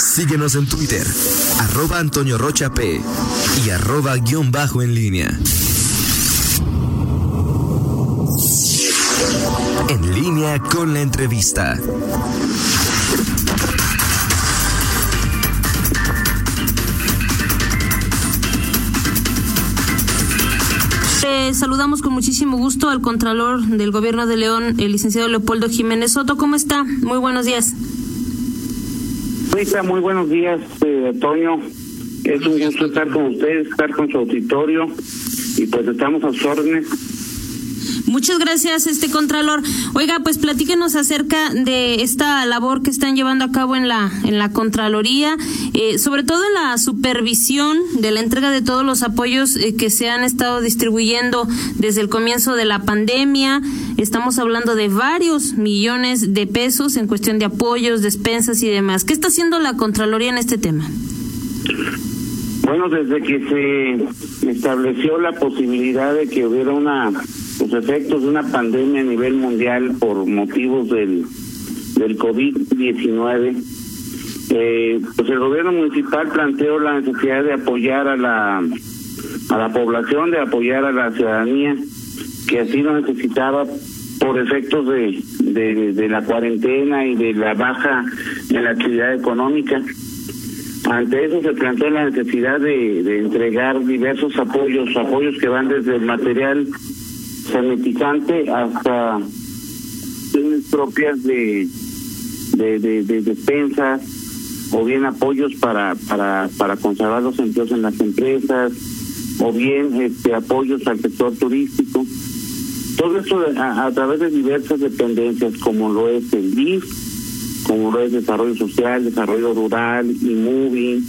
Síguenos en Twitter, arroba Antonio Rocha P y arroba guion bajo en línea. En línea con la entrevista. saludamos con muchísimo gusto al Contralor del Gobierno de León, el licenciado Leopoldo Jiménez Soto. ¿Cómo está? Muy buenos días. Luisa, muy buenos días, eh, Antonio. Es un gusto estar con ustedes, estar con su auditorio y pues estamos a sus órdenes. Muchas gracias, este Contralor. Oiga, pues platíquenos acerca de esta labor que están llevando a cabo en la, en la Contraloría, eh, sobre todo en la supervisión de la entrega de todos los apoyos eh, que se han estado distribuyendo desde el comienzo de la pandemia. Estamos hablando de varios millones de pesos en cuestión de apoyos, despensas y demás. ¿Qué está haciendo la Contraloría en este tema? Bueno, desde que se estableció la posibilidad de que hubiera una los efectos de una pandemia a nivel mundial por motivos del, del COVID-19, eh, pues el gobierno municipal planteó la necesidad de apoyar a la, a la población, de apoyar a la ciudadanía que así lo necesitaba por efectos de, de, de la cuarentena y de la baja en la actividad económica. Ante eso se planteó la necesidad de, de entregar diversos apoyos, apoyos que van desde el material sanitizante hasta propias de de, de, despensas o bien apoyos para, para, para conservar los empleos en las empresas o bien este apoyos al sector turístico. Todo eso a, través de diversas dependencias como lo es el DIF, como lo es Desarrollo Social, Desarrollo Rural, moving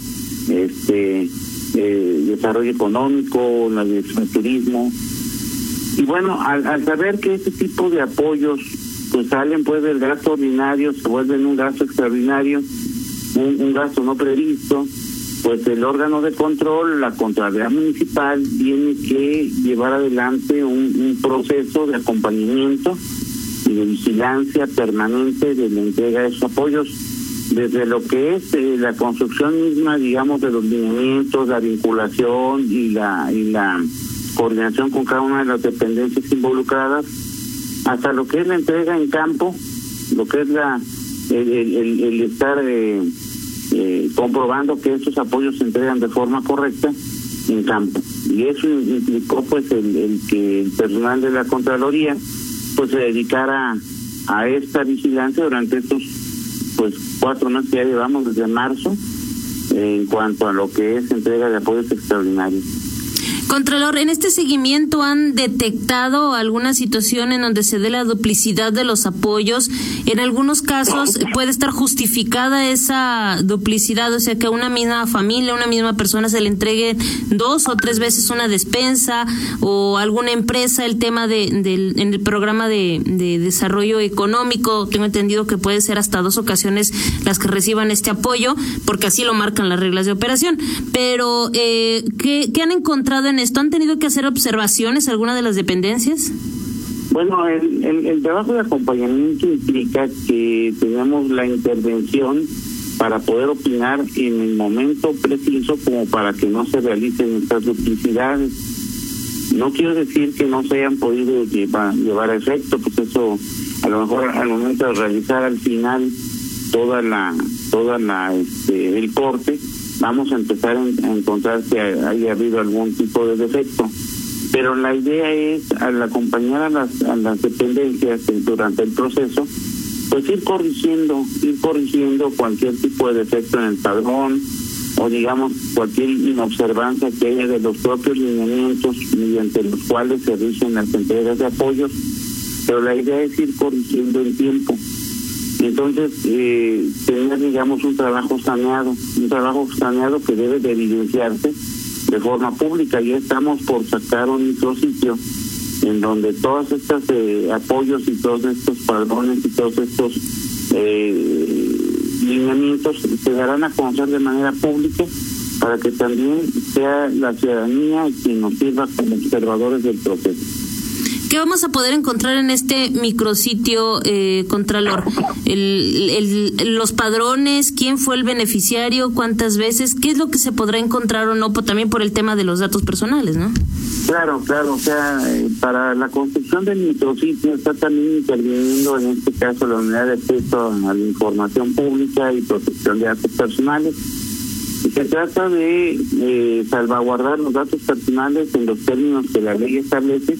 este, eh, Desarrollo Económico, la Dirección de Turismo, y bueno, al, al saber que este tipo de apoyos pues salen pues del gasto ordinario, se vuelven un gasto extraordinario, un, gasto no previsto, pues el órgano de control, la Contraloría Municipal, tiene que llevar adelante un, proceso de acompañamiento y de vigilancia permanente de la entrega de esos apoyos, desde lo que es eh, la construcción misma, digamos, de los lineamientos, la vinculación y la y la coordinación con cada una de las dependencias involucradas, hasta lo que es la entrega en campo, lo que es la el, estar eh, eh, comprobando que estos apoyos se entregan de forma correcta en campo. Y eso implicó pues el, que el personal de la Contraloría pues se dedicara a esta vigilancia durante estos pues cuatro meses que ya llevamos desde marzo en cuanto a lo que es entrega de apoyos extraordinarios. Contralor, en este seguimiento han detectado alguna situación en donde se dé la duplicidad de los apoyos. En algunos casos puede estar justificada esa duplicidad, o sea que a una misma familia, a una misma persona se le entregue dos o tres veces una despensa o alguna empresa el tema de, en el programa de, desarrollo económico. Tengo entendido que puede ser hasta dos ocasiones las que reciban este apoyo, porque así lo marcan las reglas de operación. Pero, eh, ¿qué, ¿qué han encontrado en esto? ¿Han tenido que hacer observaciones alguna de las dependencias? Bueno, el, el, trabajo de acompañamiento implica que tenemos la intervención para poder opinar en el momento preciso como para que no se realicen estas duplicidades. No quiero decir que no se hayan podido llevar, llevar a efecto, pues eso a lo mejor al momento de realizar al final toda la toda la este, el corte vamos a empezar a encontrar que haya habido algún tipo de defecto. Pero la idea es, al acompañar a las, dependencias durante el proceso, pues ir corrigiendo, ir corrigiendo cualquier tipo de defecto en el padrón o digamos cualquier inobservancia que haya de los propios lineamientos mediante los cuales se rigen las entregas de apoyos. Pero la idea es ir corrigiendo el tiempo entonces, eh, tener, digamos, un trabajo saneado, un trabajo saneado que debe de evidenciarse de forma pública. Ya estamos por sacar un micrositio en donde todos estos eh, apoyos y todos estos padrones y todos estos eh, lineamientos se darán a conocer de manera pública para que también sea la ciudadanía quien nos sirva como observadores del proceso. ¿Qué vamos a poder encontrar en este micrositio, eh, Contralor? El, los padrones, quién fue el beneficiario, cuántas veces, qué es lo que se podrá encontrar o no, también por el tema de los datos personales, ¿no? Claro, claro, o sea, eh, para la construcción del micrositio está también interviniendo en este caso la unidad de acceso a la información pública y protección de datos personales. Se trata de salvaguardar los datos personales en los términos que la ley establece,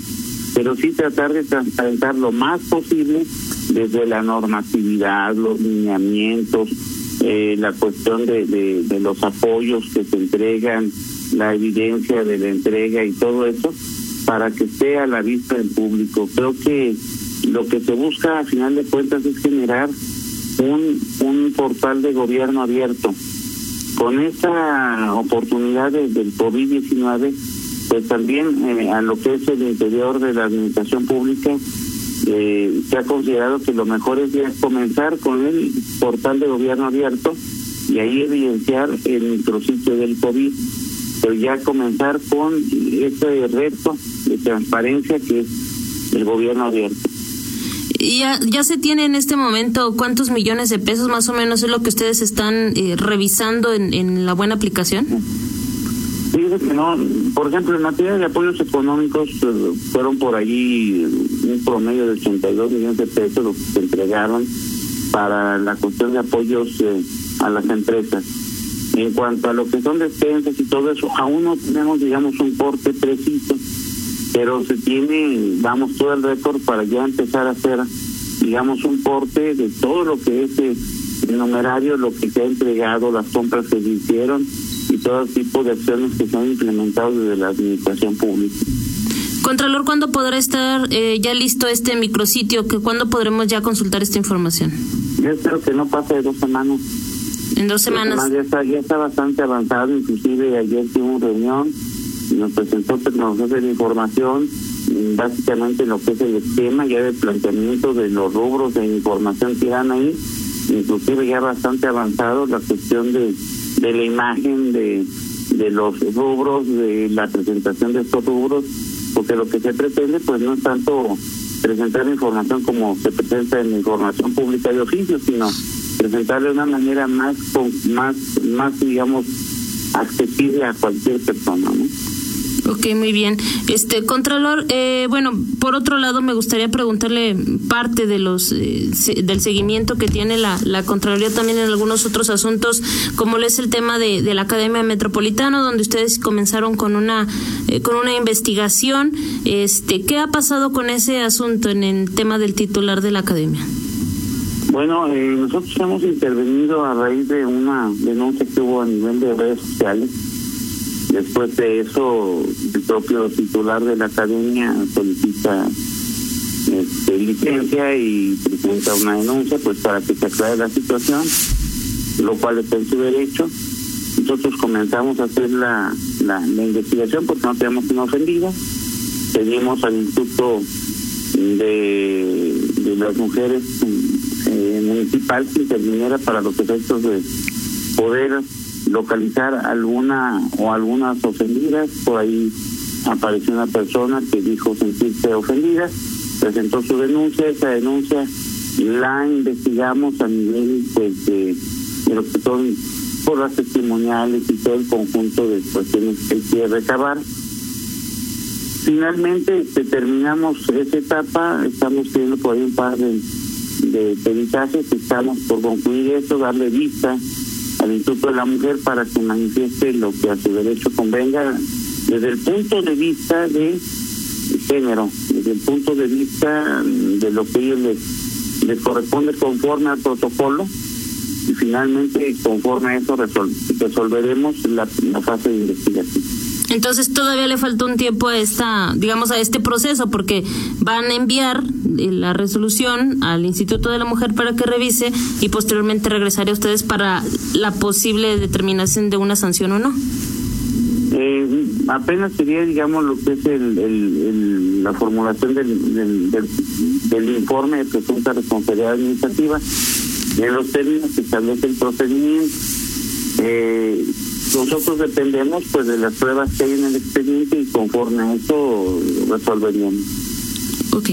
pero sí tratar de transparentar lo más posible desde la normatividad, los lineamientos, eh, la cuestión de, de los apoyos que se entregan, la evidencia de la entrega y todo eso para que esté a la vista del público. Creo que lo que se busca a final de cuentas es generar un, un portal de gobierno abierto. Con esta oportunidad del COVID-19, pues también eh, a lo que es el interior de la administración pública, eh, se ha considerado que lo mejor es ya comenzar con el portal de gobierno abierto y ahí evidenciar el micrositio del COVID pero ya comenzar con este reto de transparencia que es el gobierno abierto. Ya, ya se tiene en este momento cuántos millones de pesos más o menos es lo que ustedes están eh, revisando en, en la buena aplicación. Fíjese que no, por ejemplo, en materia de apoyos económicos eh, fueron por allí un promedio de 82 millones de pesos los que se entregaron para la cuestión de apoyos eh, a las empresas. En cuanto a lo que son despensas y todo eso, aún no tenemos, digamos, un corte preciso, pero se tiene, vamos, todo el récord para ya empezar a hacer, digamos, un corte de todo lo que es eh, el numerario, lo que se ha entregado, las compras que se hicieron y todo tipo de acciones que se han implementado desde la administración pública. Contralor, ¿cuándo podrá estar eh, ya listo este micrositio? que ¿Cuándo podremos ya consultar esta información? Yo espero que no pase de dos semanas. En dos semanas. Ya está, ya está bastante avanzado, inclusive ayer tuvimos reunión y nos presentó tecnología de la información, básicamente lo que es el esquema ya de planteamiento de los rubros de información que dan ahí, inclusive ya bastante avanzado la cuestión de, de la imagen de, de los rubros, de la presentación de estos rubros, porque lo que se pretende pues no es tanto presentar información como se presenta en información pública de oficio, sino presentar de una manera más, más, más digamos, accesible a cualquier persona, ¿no? Ok, muy bien. Este Contralor, eh, bueno, por otro lado me gustaría preguntarle parte de los eh, del seguimiento que tiene la, la Contraloría también en algunos otros asuntos, como es el tema de, de la Academia Metropolitana, donde ustedes comenzaron con una eh, con una investigación. Este, ¿qué ha pasado con ese asunto en el tema del titular de la Academia? Bueno, eh, nosotros hemos intervenido a raíz de una denuncia que hubo a nivel de redes sociales. Después de eso, el propio titular de la academia solicita este, licencia y presenta una denuncia pues para que se aclare la situación, lo cual está en su derecho. Nosotros comenzamos a hacer la, la, investigación porque no teníamos una ofendida. Pedimos al Instituto de, de las Mujeres eh, municipal que interviniera para los efectos de poder localizar alguna o algunas ofendidas. Por ahí apareció una persona que dijo sentirse ofendida, presentó su denuncia, esa denuncia la investigamos a nivel de, lo que son por las testimoniales y todo el conjunto de cuestiones que quiere recabar. Finalmente terminamos esa etapa, estamos teniendo por ahí un par de de peritajes, estamos por concluir eso, darle vista al Instituto de la Mujer para que manifieste lo que a su derecho convenga desde el punto de vista de género, desde el punto de vista de lo que ellos les, corresponde conforme al protocolo y finalmente conforme a eso resolveremos la, la fase de investigación. Entonces todavía le falta un tiempo a esta, digamos, a este proceso, porque van a enviar eh, la resolución al Instituto de la Mujer para que revise y posteriormente regresaré a ustedes para la posible determinación de una sanción o no. Eh, apenas sería, digamos, lo que es el, el, la formulación del, del, del, informe de presunta responsabilidad administrativa en los términos que establece el procedimiento. Eh, nosotros dependemos pues de las pruebas que hay en el expediente y conforme a eso resolveríamos. Ok.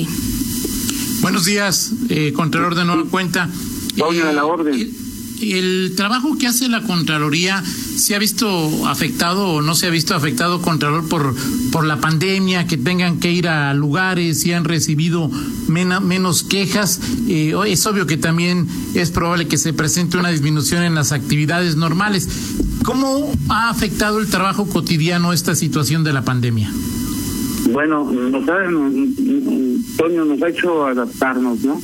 Buenos días, eh, Contralor de Nueva Cuenta. Doña de la orden. El, el trabajo que hace la Contraloría se ha visto afectado o no se ha visto afectado, Contralor, por, por la pandemia, que tengan que ir a lugares y han recibido mena- menos quejas. Eh, es obvio que también es probable que se presente una disminución en las actividades normales. ¿Cómo ha afectado el trabajo cotidiano esta situación de la pandemia? Bueno, nos ha, nos- Toño nos ha hecho adaptarnos, ¿no?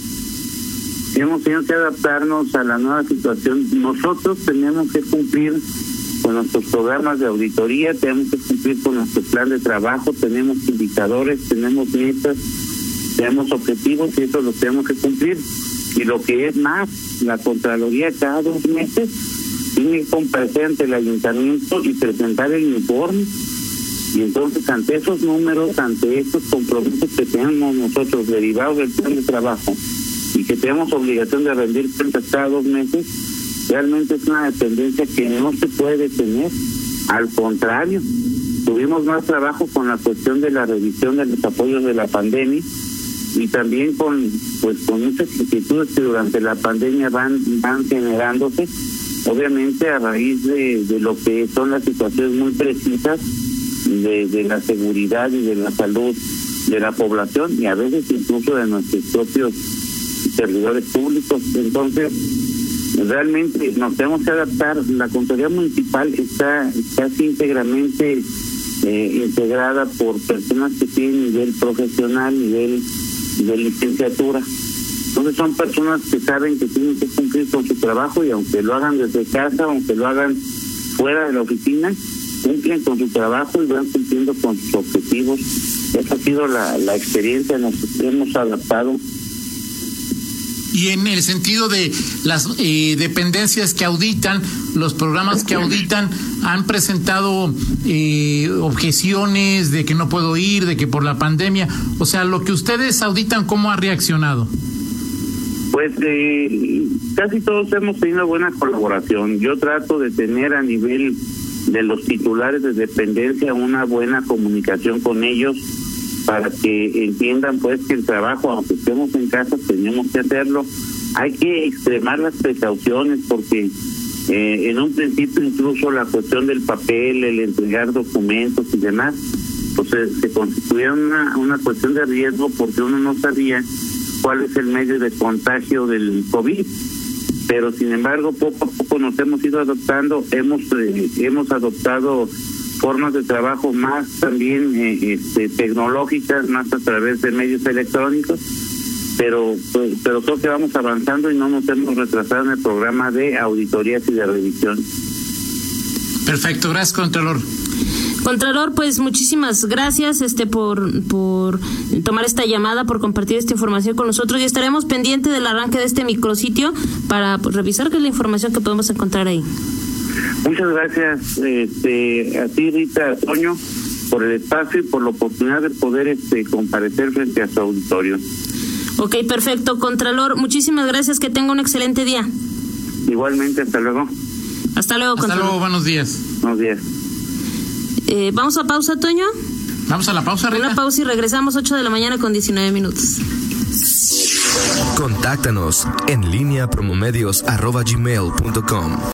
Hemos tenido que adaptarnos a la nueva situación. Nosotros tenemos que cumplir con nuestros programas de auditoría, tenemos que cumplir con nuestro plan de trabajo, tenemos indicadores, tenemos metas, tenemos objetivos y eso lo tenemos que cumplir. Y lo que es más, la Contraloría cada dos meses que comparecer ante el ayuntamiento y presentar el informe y entonces ante esos números, ante estos compromisos que tenemos nosotros derivados del plan de trabajo y que tenemos obligación de rendir cuentas cada dos meses, realmente es una dependencia que no se puede tener. Al contrario, tuvimos más trabajo con la cuestión de la revisión de los apoyos de la pandemia y también con pues con muchas inquietudes que durante la pandemia van van generándose obviamente a raíz de, de lo que son las situaciones muy precisas de, la seguridad y de la salud de la población y a veces incluso de nuestros propios servidores públicos entonces realmente nos tenemos que adaptar la Contraloría Municipal está casi íntegramente eh, integrada por personas que tienen nivel profesional, nivel de licenciatura. Entonces son personas que saben que tienen que cumplir con su trabajo y aunque lo hagan desde casa, aunque lo hagan fuera de la oficina, cumplen con su trabajo y van cumpliendo con sus objetivos. Esa ha sido la, la experiencia, nos hemos adaptado Y en el sentido de las eh, dependencias que auditan, los programas que auditan, han presentado eh, objeciones de que no puedo ir, de que por la pandemia. O sea, lo que ustedes auditan, ¿cómo ha reaccionado? Pues eh, casi todos hemos tenido buena colaboración. Yo trato de tener a nivel de los titulares de dependencia una buena comunicación con ellos para que entiendan pues que el trabajo, aunque estemos en casa, tenemos que hacerlo. Hay que extremar las precauciones porque eh, en un principio incluso la cuestión del papel, el entregar documentos y demás, pues se, se constituía una, una cuestión de riesgo porque uno no sabía cuál es el medio de contagio del COVID. Pero sin embargo, poco a poco nos hemos ido adoptando, hemos eh, hemos adoptado formas de trabajo más también eh, este, tecnológicas, más a través de medios electrónicos, pero pues, pero creo que vamos avanzando y no nos hemos retrasado en el programa de auditorías y de revisión. Perfecto, gracias, Contralor. Contralor, pues muchísimas gracias este por, por tomar esta llamada, por compartir esta información con nosotros y estaremos pendientes del arranque de este micrositio para pues, revisar qué es la información que podemos encontrar ahí. Muchas gracias este, a ti, Rita Toño, por el espacio y por la oportunidad de poder este, comparecer frente a su auditorio. Ok, perfecto. Contralor, muchísimas gracias. Que tenga un excelente día. Igualmente, hasta luego. Hasta luego, Hasta Contralor. luego, buenos días. Buenos días. Eh, Vamos a pausa, Toño. Vamos a la pausa, Rita. Una pausa y regresamos 8 de la mañana con 19 minutos. Contáctanos en línea promomedios